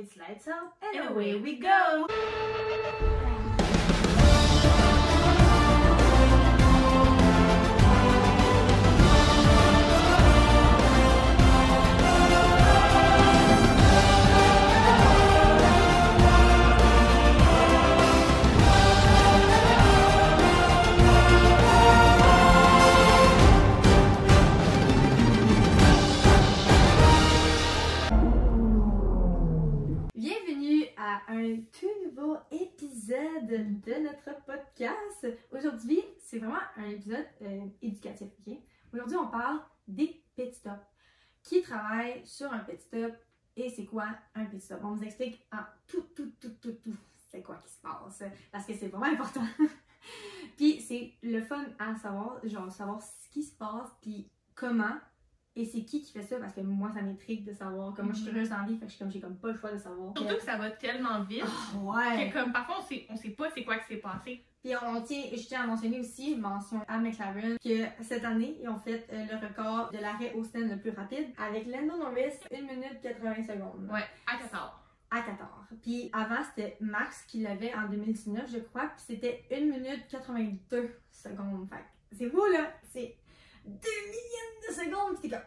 It's lights out and away we go! Un tout nouveau épisode de notre podcast. Aujourd'hui, c'est vraiment un épisode euh, éducatif. Aujourd'hui, on parle des pit stops. Qui travaille sur un pit stop et c'est quoi un pit stop? On vous explique en tout, tout, tout, tout, tout, c'est quoi qui se passe parce que c'est vraiment important. puis c'est le fun à savoir, genre savoir ce qui se passe, puis comment et c'est qui qui fait ça? Parce que moi ça m'intrigue de savoir. Comme moi je suis Mhm. curieuse dans la vie fait que je suis comme j'ai comme pas le choix de savoir. Surtout que ça va tellement vite Ah, ouais. que comme parfois on sait, on sait pas c'est quoi qui s'est passé. puis on tient je tiens à mentionner aussi mention à McLaren que cette année ils ont fait euh, le record de l'arrêt au stand le plus rapide avec Lando Norris 1 minute 80 secondes. Ouais, à 14. à 14 puis avant c'était Max qui l'avait en 2019 je crois puis c'était 1 minute 82 secondes. Fait que c'est vous là. C'est 2 millions de secondes t'es comme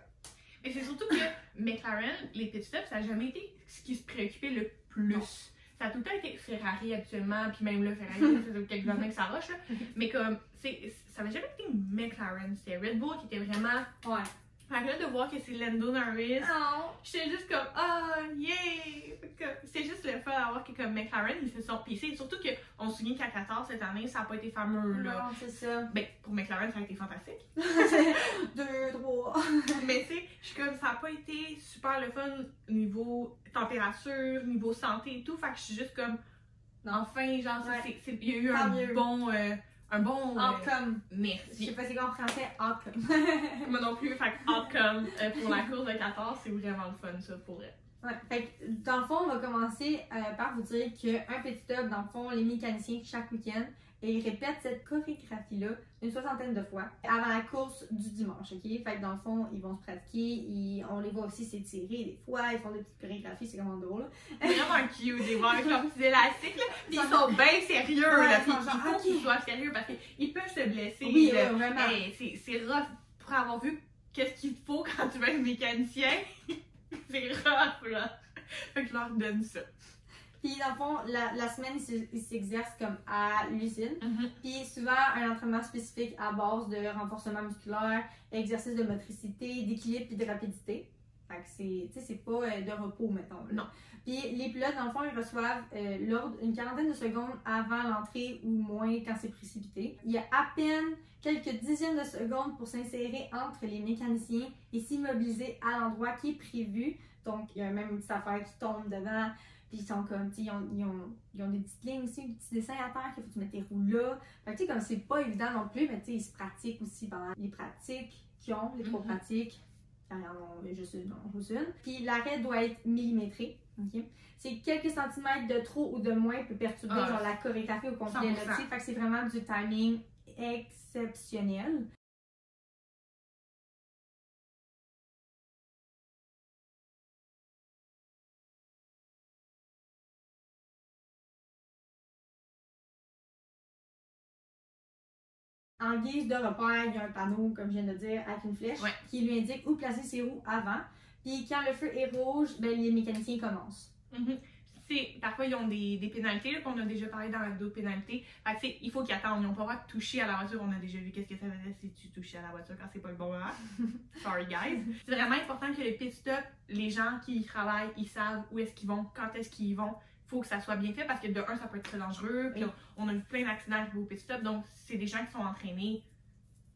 Mais c'est surtout que McLaren, les pit stops, ça n'a jamais été ce qui se préoccupait le plus. Non. Ça a tout le temps été Ferrari actuellement, puis même là, Ferrari, ça fait quelques années que ça rush, là. Mais comme, c'est, ça n'a jamais été McLaren, c'était Red Bull qui était vraiment. ouais Fait que là, de voir que c'est Lando Norris, non J'étais juste comme, ah, yay! Comme, C'est juste le fun d'avoir que comme McLaren, ils se sont. Puis c'est surtout qu'on se souvient qu'à 14 cette année, ça n'a pas été fameux, là. non c'est ça Ben, pour McLaren, ça a été fantastique. deux trois Mais tu sais, je suis comme, ça n'a pas été super le fun niveau température, niveau santé et tout. Fait que je suis juste comme, enfin, genre, Ouais. c'est- c'est- il y a eu Tant un mieux. bon. euh, un bon. euh, outcome je sais merci. pas c'est quoi en français outcome Moi non plus, fait que outcome euh, pour la course de 14, c'est vraiment le fun, ça, pour elle. Ouais, fait que, dans le fond, on va commencer euh, par vous dire qu'un petit stop, dans le fond, les mécaniciens, chaque week-end, et ils répètent cette chorégraphie-là une soixantaine de fois avant la course du dimanche, ok? Fait que dans le fond, ils vont se pratiquer, ils- on les voit aussi s'étirer des fois, ils font des petites chorégraphies, c'est vraiment drôle. vraiment cute des voir avec leurs petits élastiques là. Ils sont bien sérieux Ouais, là. ils il genre, faut qu'ils soient sérieux parce qu'ils peuvent se blesser. Oui, là. oui, vraiment. Hey, c'est- c'est rough pour avoir vu qu'est-ce qu'il faut quand tu veux être mécanicien. c'est rough là. Fait que je leur donne ça. Puis dans le fond, la, la semaine, ils se- ils s'exercent comme à l'usine. Mm-hmm. Puis souvent, un entraînement spécifique à base de renforcement musculaire, exercice de motricité, d'équilibre puis de rapidité. Fait que c'est, tu sais, c'est pas euh, de repos, mettons. là. Non. Puis les pilotes, dans le fond, ils reçoivent euh, l'ordre une quarantaine de secondes avant l'entrée ou moins quand c'est précipité. Il y a à peine quelques dizaines de secondes pour s'insérer entre les mécaniciens et s'immobiliser à l'endroit qui est prévu. Donc, il y a même une petite affaire qui tombe devant. Puis ils sont comme, tu sais, ils ont, ils, ont, ils ont des petites lignes aussi, des petits dessins à terre qu'il faut que tu mettes tes roues là. Fait que tu sais, comme c'est pas évident non plus, mais tu sais, ils se pratiquent aussi pendant les pratiques qu'ils ont, les trois pratiques. Quand ils en ont juste une, non, juste une. Puis l'arrêt doit être millimétré. ok? C'est quelques centimètres de trop ou de moins peut perturber Ah, genre, la chorégraphie au complet. là, 100%. tu sais. Fait que c'est vraiment du timing exceptionnel. En guise de repère, il y a un panneau, comme je viens de dire, avec une flèche Ouais. qui lui indique où placer ses roues avant. Puis quand le feu est rouge, ben, les mécaniciens commencent. C'est- Parfois, ils ont des, des pénalités, qu'on a déjà parlé dans la vidéo de pénalités. Fait que, il faut qu'ils attendent. Ils n'ont pas le droit de toucher à la voiture. On a déjà vu qu'est-ce que ça faisait si tu touchais à la voiture quand c'est pas le bon moment. Sorry, guys. C'est vraiment important que le pit stop, les gens qui y travaillent, ils savent où est-ce qu'ils vont, quand est-ce qu'ils y vont. Faut que ça soit bien fait parce que de un, ça peut être très dangereux. Puis Oui. on, on a vu plein d'accidents au pit stop. Donc, c'est des gens qui sont entraînés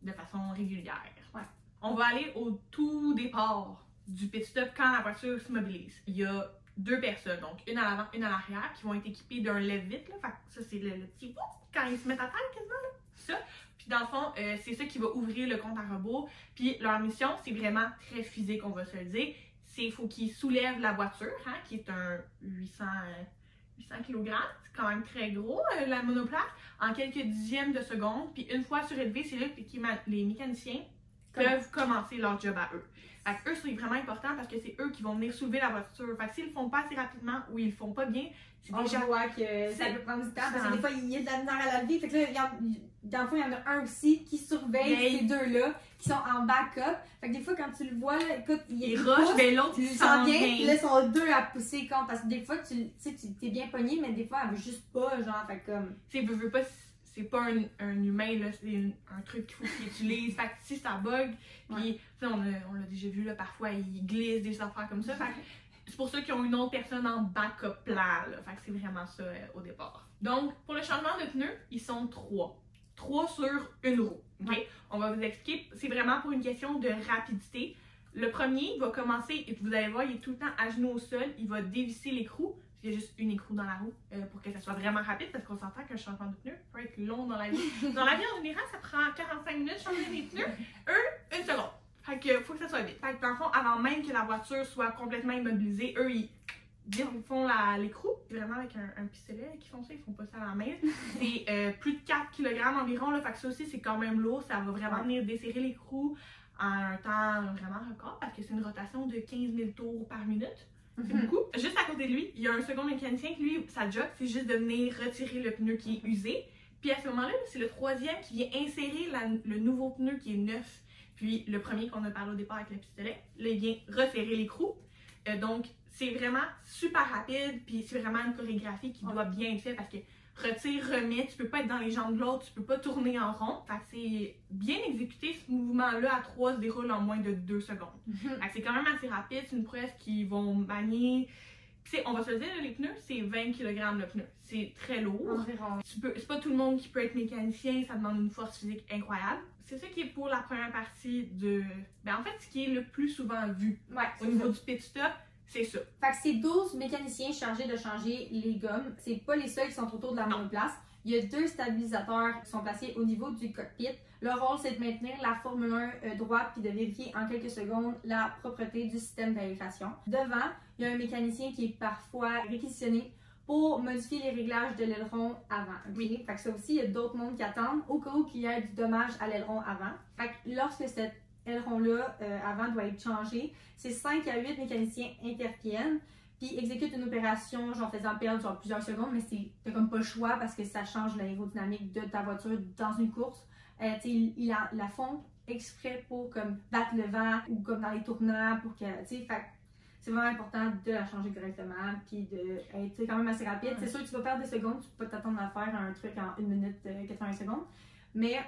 de façon régulière. Ouais. On va aller au tout départ du pit stop quand la voiture se mobilise. Il y a deux personnes, donc une à l'avant, une à l'arrière, qui vont être équipées d'un lève-vite. Là. Fait que ça, c'est le, le petit quand ils se mettent à terre quasiment. Là. Ça. Puis dans le fond, euh, c'est ça qui va ouvrir le compte à rebours. Puis leur mission, c'est vraiment très physique, on va se le dire. C'est il faut qu'ils soulèvent la voiture, hein, qui est un 800, euh, 800 kg. C'est quand même très gros, euh, la monoplace, en quelques dixièmes de seconde. Puis une fois surélevé, c'est là que les mécaniciens peuvent commencer leur job à eux. Fait que eux, c'est vraiment important parce que c'est eux qui vont venir soulever la voiture. Fait que s'ils le font pas assez rapidement ou ils le font pas bien, c'est On déjà. voit que ça peut prendre du temps parce que des fois, il y a de la misère à la lever. Fait que là, dans le fond, il y en a un aussi qui surveille Veille. ces deux-là, qui sont en backup. Fait que des fois, quand tu le vois, là, écoute, il, il pousse, mais l'autre, tu il s'en puis vient. là, ils sont deux à pousser contre. Parce que des fois, tu sais, tu t'es bien pogné, mais des fois, elle veut juste pas, genre, fait que comme. Tu sais, veux, pas, c'est pas un, un humain, là, c'est une- un truc qu'il faut qu'il utilise. Fait que si ça bug, puis, on l'a déjà vu, là, parfois, il glisse des affaires comme ça. Fait que c'est pour ça qu'ils ont une autre personne en backup plan, là. Fait que c'est vraiment ça euh, au départ. Donc, pour le changement de pneus, ils sont trois. Trois sur une roue. ok? Ouais. On va vous expliquer. C'est vraiment pour une question de rapidité. Le premier il va commencer, et vous allez voir, il est tout le temps à genoux au sol. Il va dévisser l'écrou. Il y a juste une écrou dans la roue euh, pour que ça soit vraiment rapide parce qu'on s'entend qu'un changement de pneu peut être long dans la vie. Dans la vie en général, ça prend 45 minutes de changer les pneus. Eux, une seconde. Fait que faut que ça soit vite. Fait que dans le fond, avant même que la voiture soit complètement immobilisée, eux, ils, ils font la- l'écrou. Vraiment avec un, un pistolet qu'ils font ça, ils font pas ça à la main. C'est euh, plus de 4 kg environ. Là, fait que ça aussi, c'est quand même lourd. Ça va vraiment venir desserrer l'écrou en un temps vraiment record parce que c'est une rotation de 15 000 tours par minute. C'est beaucoup. Juste à côté de lui, il y a un second mécanicien qui, lui, sa job, c'est juste de venir retirer le pneu qui est usé. Puis à ce moment-là, c'est le troisième qui vient insérer la- le nouveau pneu qui est neuf. Puis le premier qu'on a parlé au départ avec le pistolet, là, il vient resserrer l'écrou. Euh, donc, c'est vraiment super rapide, puis c'est vraiment une chorégraphie qui doit bien être faite parce que retire, remets, tu peux pas être dans les jambes de l'autre, tu peux pas tourner en rond. Fait que c'est bien exécuté, ce mouvement-là à trois se déroule en moins de deux secondes. Fait que c'est quand même assez rapide, c'est une prouesse qu'ils vont manier. Tu sais, on va se le dire, les pneus, c'est 20 kg le pneu. C'est très lourd. Environ. Tu peux- C'est pas tout le monde qui peut être mécanicien, ça demande une force physique incroyable. C'est ça qui est pour la première partie de. Ben en fait, ce qui est le plus souvent vu Ouais, au niveau ça. du pit stop, c'est ça. Fait que c'est 12 mécaniciens chargés de changer les gommes. C'est pas les seuls qui sont autour de la monoplace. Il y a deux stabilisateurs qui sont placés au niveau du cockpit. Leur rôle, c'est de maintenir la Formule 1 euh, droite puis de vérifier en quelques secondes la propreté du système d'aération. Devant, il y a un mécanicien qui est parfois réquisitionné pour modifier les réglages de l'aileron avant. Oui. Fait que ça aussi, il y a d'autres mondes qui attendent au cas où qu'il y ait du dommage à l'aileron avant. Fait que lorsque cet aileron-là euh, avant doit être changé, c'est 5 à 8 mécaniciens interviennent puis exécutent une opération genre faisant perdre genre plusieurs secondes, mais c'est t'as comme pas le choix parce que ça change l'aérodynamique de ta voiture dans une course. Euh, ils, ils la, la font exprès pour comme battre le vent ou comme dans les tournants pour que c'est vraiment important de la changer correctement puis de être tu sais, quand même assez rapide. C'est sûr que tu vas perdre des secondes, tu peux pas t'attendre à faire un truc en 1 minute euh, 80 secondes, mais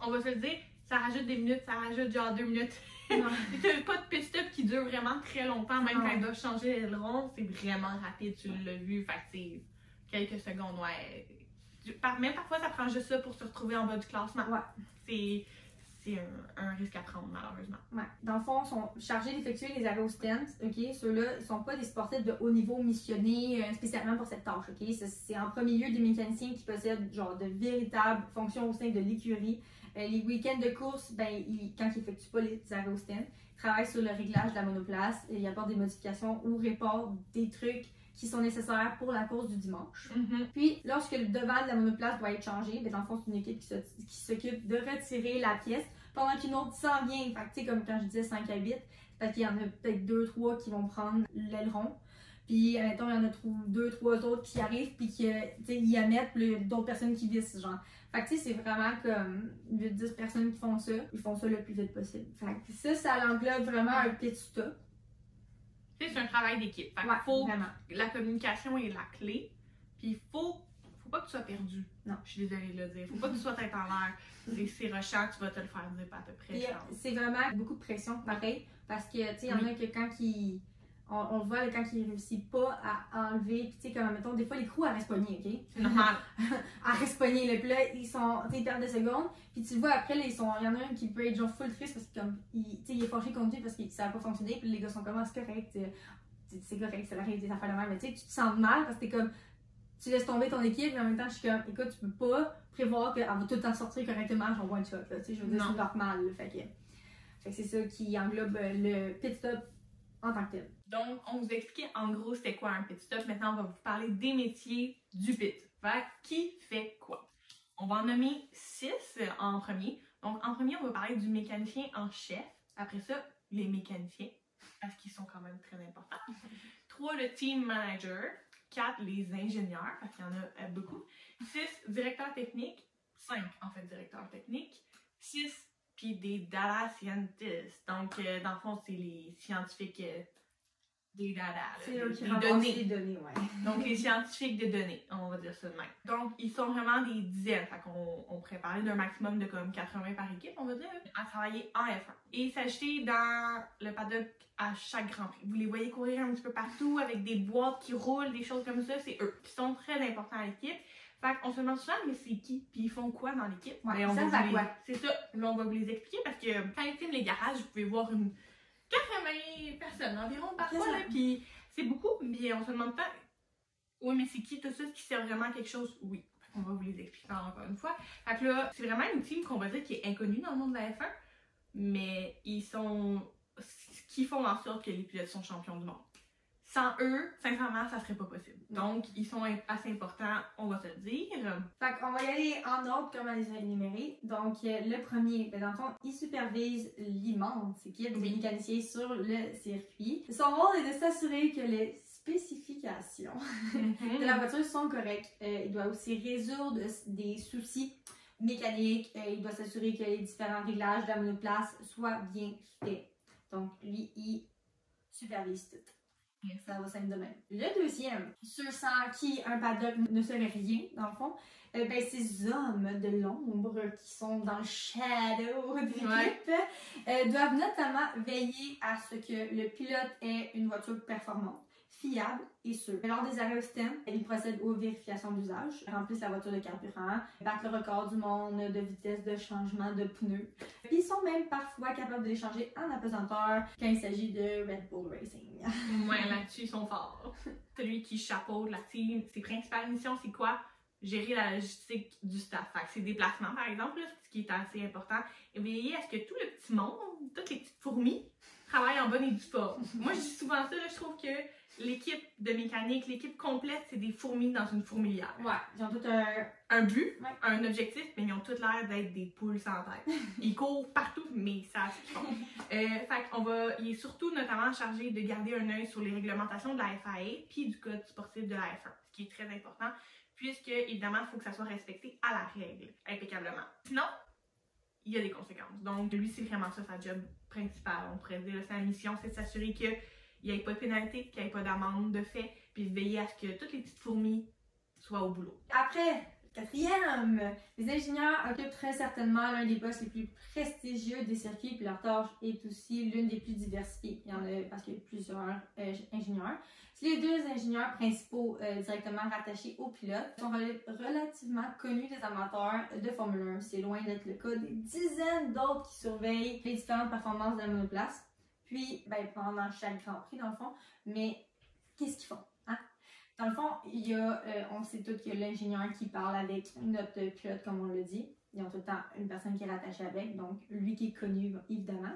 On va se le dire, ça rajoute des minutes, ça rajoute genre deux minutes. T'as pas de pit stop qui dure vraiment très longtemps, même quand ils doivent changer l'aileron, c'est vraiment rapide, tu l'as vu, fait que quelques secondes, ouais. Même parfois, ça prend juste ça pour se retrouver en bas du classement. Ouais. C'est c'est un, un risque à prendre, malheureusement. Ouais. Dans le fond, ils sont chargés d'effectuer les arrêts au. OK? Ceux-là, ils sont pas des sportifs de haut niveau missionnés euh, spécialement pour cette tâche. OK? C'est en premier lieu des mécaniciens qui possèdent genre de véritables fonctions au sein de l'écurie. Euh, les week-ends de course, ben, ils- quand ils effectuent pas les arrêts au stand, ils travaillent sur le réglage de la monoplace. Et ils apportent des modifications ou réparent des trucs qui sont nécessaires pour la course du dimanche. Puis, lorsque le devant de la monoplace doit être changé, ben, dans le fond, c'est une équipe qui s'occupe de retirer la pièce pendant qu'une autre s'en vient. Fait que, tu sais, comme quand je disais 5 à 8, parce qu'il y en a peut-être 2-3 qui vont prendre l'aileron. Puis, admettons, il y en a 2-3 autres qui arrivent, puis qui, y là, d'autres personnes qui vissent, genre. Fait que, tu sais, c'est vraiment comme 8-10 personnes qui font ça. Ils font ça le plus vite possible. Fait que ça, ça englobe vraiment un pit stop. Tu sais, c'est un travail d'équipe. Fait que Ouais, faut, vraiment. la communication est la clé, puis il faut, faut pas que tu sois perdu. Non. Je suis désolée de le dire. Faut pas que tu sois tête en l'air. C'est- rushant, tu vas te le faire dire à peu près. C'est vraiment beaucoup de pression, pareil, parce que, tu sais, il y en a que quand ils. On, on le voit, quand ils réussissent pas à enlever, puis tu sais, comme, mettons, des fois, les crews, elles restent pognées, OK? C'est normal. à rester pognés, là. Puis là, ils sont, tu sais, perdent des secondes. Puis tu le vois après, là, ils sont, il y en a un qui peut être genre full triste parce que comme, il, tu sais, il est forgé contre lui parce que ça a pas fonctionné. Puis les gars sont comme, Ah, c'est correct, euh, c'est correct, ça arrive des affaires de même. Mais tu sais, tu te sens mal parce que t'es comme, tu laisses tomber ton équipe, mais en même temps, je suis comme, écoute, tu peux pas prévoir qu'elle va tout le temps sortir correctement, genre one shot, là. Tu sais, je veux dire, c'est normal, là. Fait que, fait que c'est ça qui englobe euh, le pit stop en tant que tel. Donc, on vous expliquait en gros c'était quoi un pit stop. Maintenant, on va vous parler des métiers du pit. Fait qui fait quoi? On va en nommer six euh, en premier. Donc, en premier, on va parler du mécanicien en chef. Après ça, les mécaniciens, parce qu'ils sont quand même très importants. Trois, le team manager. Quatre, les ingénieurs, parce qu'il y en a euh, beaucoup. Six, directeur technique. Cinq, en fait, directeur technique. Six, puis des data scientists. Donc, euh, dans le fond, c'est les scientifiques euh, des C'est eux qui des données. les données, ouais. Donc, les scientifiques de données, on va dire ça de même. Donc, ils sont vraiment des dizaines. Fait qu'on on pourrait parler d'un maximum de comme 80 par équipe, on va dire, à travailler en F1. Et s'acheter dans le paddock à chaque Grand Prix. Vous les voyez courir un petit peu partout avec des boîtes qui roulent, des choses comme ça, c'est eux. Ils sont très importants à l'équipe. Fait qu'on se demande souvent, mais c'est qui? Puis ils font quoi dans l'équipe? Ouais, Ben, on ça va vous quoi? les- C'est ça. Là, on va vous les expliquer parce que quand ils filment les garages, vous pouvez voir une 80 personnes environ parfois, là, puis c'est beaucoup, mais on se demande pas, oui, mais c'est qui tout ça, qui sert vraiment à quelque chose? Oui. On va vous les expliquer encore une fois. Fait que là, c'est vraiment une team qu'on va dire qui est inconnue dans le monde de la F1, mais ils sont ce qui font en sorte que les pilotes sont champions du monde. Sans eux, sincèrement, ça serait pas possible. Donc, ils sont assez importants, on va se le dire. Fait qu'on va y aller en ordre comme on les a énumérés. Donc, euh, le premier, ben, dans le fond, il supervise l'immense équipe des mécaniciens sur le circuit. Son rôle est de s'assurer que les spécifications de la voiture sont correctes. Euh, il doit aussi résoudre des soucis mécaniques. Euh, il doit s'assurer que les différents réglages de la monoplace soient bien faits. Donc, lui, il supervise tout. Ça va simple de même. Le deuxième, ceux sans qui un paddock ne serait rien, dans le fond, euh, ben, ces hommes de l'ombre qui sont dans le shadow de l'équipe Ouais. euh, doivent notamment veiller à ce que le pilote ait une voiture performante, fiable et sûre. Lors des arrêts au stem, ils procèdent aux vérifications d'usage, remplissent la voiture de carburant, battent le record du monde de vitesse de changement de pneus. Puis ils sont même parfois capables de les changer en apesanteur quand il s'agit de Red Bull Racing. Ouais, là-dessus, ils sont forts. Celui qui chapeaute la team, ses principales missions, c'est quoi? Gérer la logistique du staff. Fait que ses déplacements, par exemple, là, ce qui est assez important. Et veiller à ce que tout le petit monde, toutes les petites fourmis, travaillent en bonne et due forme. Moi, je dis souvent ça, là, je trouve que l'équipe de mécanique, l'équipe complète, c'est des fourmis dans une fourmilière. Ouais, ils ont tout un. Un but, Ouais. un objectif, mais ils ont tous l'air d'être des poules sans tête. Ils courent partout, mais ça ce qu'ils font. Euh, fait qu'on va, il est surtout notamment chargé de garder un œil sur les réglementations de la FAA puis du code sportif de la F1, ce qui est très important, puisque évidemment, il faut que ça soit respecté à la règle, impeccablement. Sinon, il y a des conséquences. Donc, lui, c'est vraiment ça sa job principale. On pourrait dire, sa mission, c'est de s'assurer qu'il n'y ait pas de pénalité, qu'il n'y ait pas d'amende de fait, puis veiller à ce que toutes les petites fourmis soient au boulot. Après, quatrième, les ingénieurs occupent très certainement l'un des postes les plus prestigieux des circuits, puis leur tâche est aussi l'une des plus diversifiées. Il y en a parce qu'il y a plusieurs euh, ingénieurs. Les deux ingénieurs principaux euh, directement rattachés au pilote sont rel- relativement connus des amateurs de Formule 1. C'est loin d'être le cas des dizaines d'autres qui surveillent les différentes performances de la monoplace. Puis, ben, pendant chaque Grand Prix, dans le fond. Mais qu'est-ce qu'ils font? Hein? Dans le fond, il y a, euh, on sait tous qu'il y a l'ingénieur qui parle avec notre pilote, comme on le dit. Ils ont tout le temps une personne qui est rattachée avec, donc lui qui est connu, évidemment.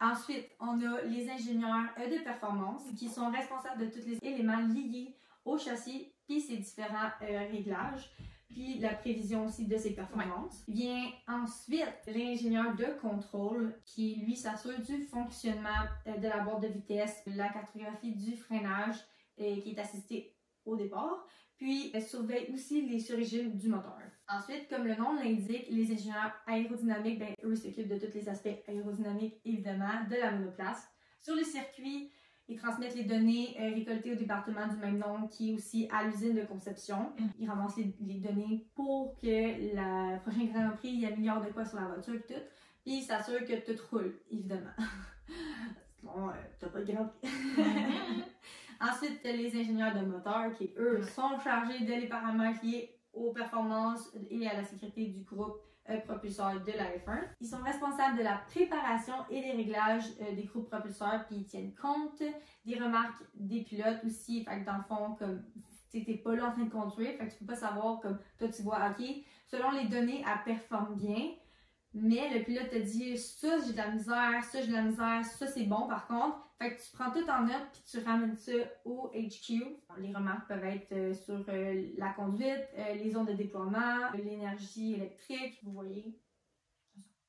Ensuite, on a les ingénieurs euh, de performance qui sont responsables de tous les éléments liés au châssis puis ses différents euh, réglages puis la prévision aussi de ses performances. Vient ensuite l'ingénieur de contrôle qui lui s'assure du fonctionnement euh, de la boîte de vitesse, la cartographie du freinage euh, qui est assisté au départ, puis elle surveille aussi les surrégimes du moteur. Ensuite, comme le nom l'indique, les ingénieurs aérodynamiques, ben, eux s'occupent de tous les aspects aérodynamiques, évidemment, de la monoplace. Sur le circuit, ils transmettent les données euh, récoltées au département du même nom qui est aussi à l'usine de conception. Mm. Ils ramassent les, les données pour que le prochain Grand Prix, il améliore de quoi sur la voiture et tout. Puis ils s'assurent que tout roule, évidemment. Sinon, euh, t'as pas de Grand Prix. Ensuite, t'as les ingénieurs de moteur qui, eux, Ouais. sont chargés de les paramètres liés aux performances et à la sécurité du groupe euh, propulseur de la F1. Ils sont responsables de la préparation et des réglages euh, des groupes propulseurs, puis ils tiennent compte des remarques des pilotes aussi. Fait que dans le fond, comme t'es pas là en train de conduire, fait que tu peux pas savoir comme toi tu vois, ok, selon les données, elle performe bien, mais le pilote te dit ça j'ai de la misère, ça j'ai de la misère, ça c'est bon par contre. Fait que tu prends tout en note puis tu ramènes ça au HQ. Les remarques peuvent être euh, sur euh, la conduite, euh, les zones de déploiement, l'énergie électrique, vous voyez.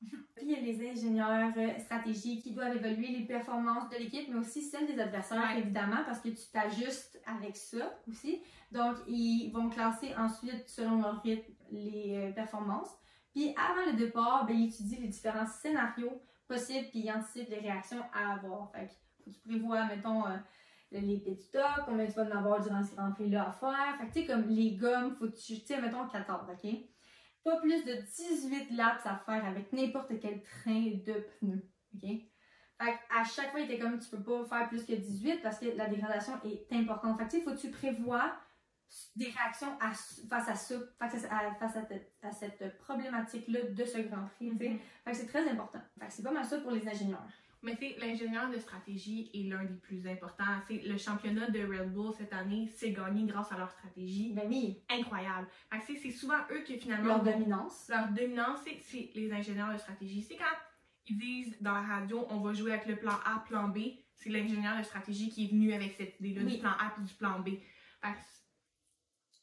Puis il y a les ingénieurs stratégiques qui doivent évaluer les performances de l'équipe, mais aussi celles des adversaires, Ouais. évidemment, parce que tu t'ajustes avec ça aussi. Donc, ils vont classer ensuite, selon leur rythme, les performances. Puis avant le départ, ben, ils étudient les différents scénarios possibles, puis ils anticipent les réactions à avoir. Fait que tu prévois, mettons, euh, les pit stops, combien tu vas en avoir durant ce Grand Prix-là à faire. Fait que, tu sais, comme les gommes, faut que tu, tu mettons 14, OK? Pas plus de 18 laps à faire avec n'importe quel train de pneus, OK? Fait à chaque fois, il était comme, tu peux pas faire plus que 18 parce que la dégradation est importante. Fait que, tu sais, faut que tu prévois des réactions à- face à ça, face à, face à, te- à cette problématique-là de ce Grand Prix, tu. Mhm. Que c'est très important. C'est pas mal ça pour les ingénieurs. Mais c'est l'ingénieur de stratégie est l'un des plus importants. C'est le championnat de Red Bull cette année, c'est gagné grâce à leur stratégie. Ben oui, Incroyable. C'est- souvent eux qui finalement leur dominance. leur dominance, c'est- les ingénieurs de stratégie. C'est quand ils disent dans la radio, on va jouer avec le plan A, plan B, c'est l'ingénieur de stratégie qui est venu avec cette idée-là Oui. du plan A et du plan B. Fait que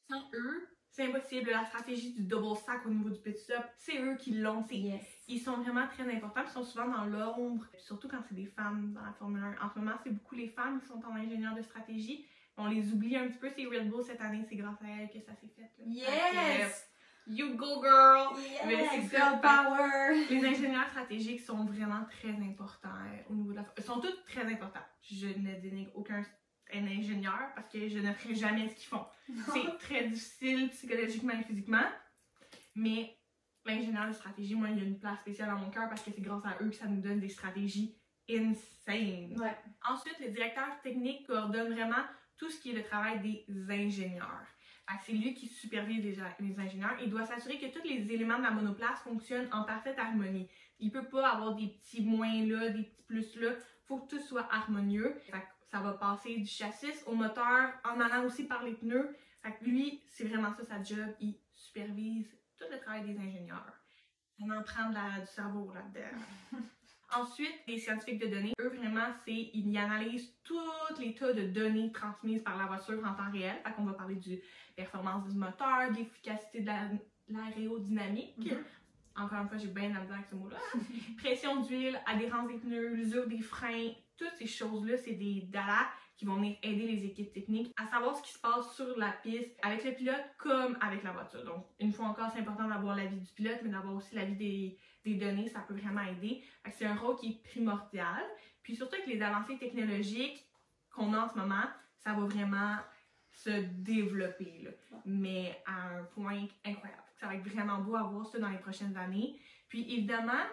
sans eux, c'est impossible. La stratégie du double stack au niveau du petit stop, c'est eux qui l'ont. C'est- Yes. Ils sont vraiment très importants, ils sont souvent dans l'ombre, surtout quand c'est des femmes dans la Formule 1. En ce moment, c'est beaucoup les femmes qui sont en ingénieur de stratégie. On les oublie un petit peu, c'est Red Bull cette année, c'est grâce à elles que ça s'est fait. là. Yes! que, You go girl! Mais Yes! c'est ça, Girl power! Les ingénieurs stratégiques sont vraiment très importants euh, au niveau de la... Ils sont tous très importants. Je ne dénigre aucun un ingénieur parce que je ne ferai jamais ce qu'ils font. C'est très difficile psychologiquement et physiquement. Mais l'ingénieur de stratégie, moi, il y a une place spéciale dans mon cœur parce que c'est grâce à eux que ça nous donne des stratégies insane. Ouais. Ensuite, le directeur technique coordonne vraiment tout ce qui est le travail des ingénieurs. C'est lui qui supervise les, les ingénieurs. Il doit s'assurer que tous les éléments de la monoplace fonctionnent en parfaite harmonie. Il peut pas avoir des petits moins là, des petits plus là. faut que tout soit harmonieux. Fait ça va passer du châssis au moteur en allant aussi par les pneus. Fait que lui, c'est vraiment ça sa job. Il supervise tout le travail des ingénieurs. Ça en prend de la- du cerveau là-dedans. Ensuite, les scientifiques de données, eux vraiment, c'est ils analysent tous les tas de données transmises par la voiture en temps réel. Fait qu'on va parler du performance du moteur, de l'efficacité de la- l'aérodynamique. Mhm. Encore une fois, j'ai bien la misère avec ce mot-là. Pression d'huile, adhérence des pneus, l'usure des freins, toutes ces choses-là, c'est des data qui vont venir aider les équipes techniques à savoir ce qui se passe sur la piste avec le pilote comme avec la voiture. Donc, une fois encore, c'est important d'avoir l'avis du pilote, mais d'avoir aussi l'avis des, données, ça peut vraiment aider. C'est un rôle qui est primordial. Puis surtout avec les avancées technologiques qu'on a en ce moment, ça va vraiment se développer, mais à un point incroyable. Ça va être vraiment beau à voir ça dans les prochaines années. Puis évidemment,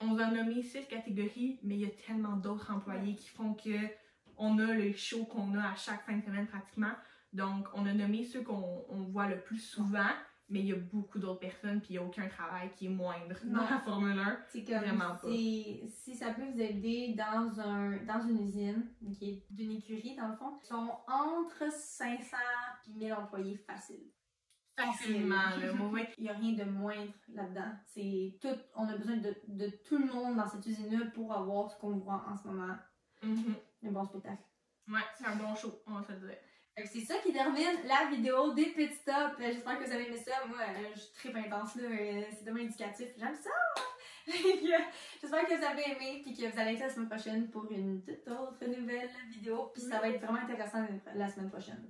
on vous a nommé six catégories, mais il y a tellement d'autres employés qui font que on a le show qu'on a à chaque fin de semaine pratiquement. Donc, on a nommé ceux qu'on on voit le plus souvent, mais il y a beaucoup d'autres personnes, puis il n'y a aucun travail qui est moindre dans la Formule 1. C'est comme Vraiment pas. si ça peut vous aider dans un dans une usine qui est d'une écurie dans le fond, ils sont entre 500 et 1000 employés faciles. Facilement, le mauvais. Il n'y a rien de moindre là-dedans. C'est tout on a besoin de, de tout le monde dans cette usine là pour avoir ce qu'on voit en ce moment, Mhm. un bon spectacle. Ouais, c'est un bon show, on va se le dire. C'est ça qui termine la vidéo des pit stops. Euh, J'espère que vous avez aimé ça. Moi, euh, je suis très intense là. euh, C'est tellement indicatif. J'aime ça! J'espère que vous avez aimé puis que vous allez être la semaine prochaine pour une toute autre nouvelle vidéo. Puis ça va être vraiment intéressant la semaine prochaine.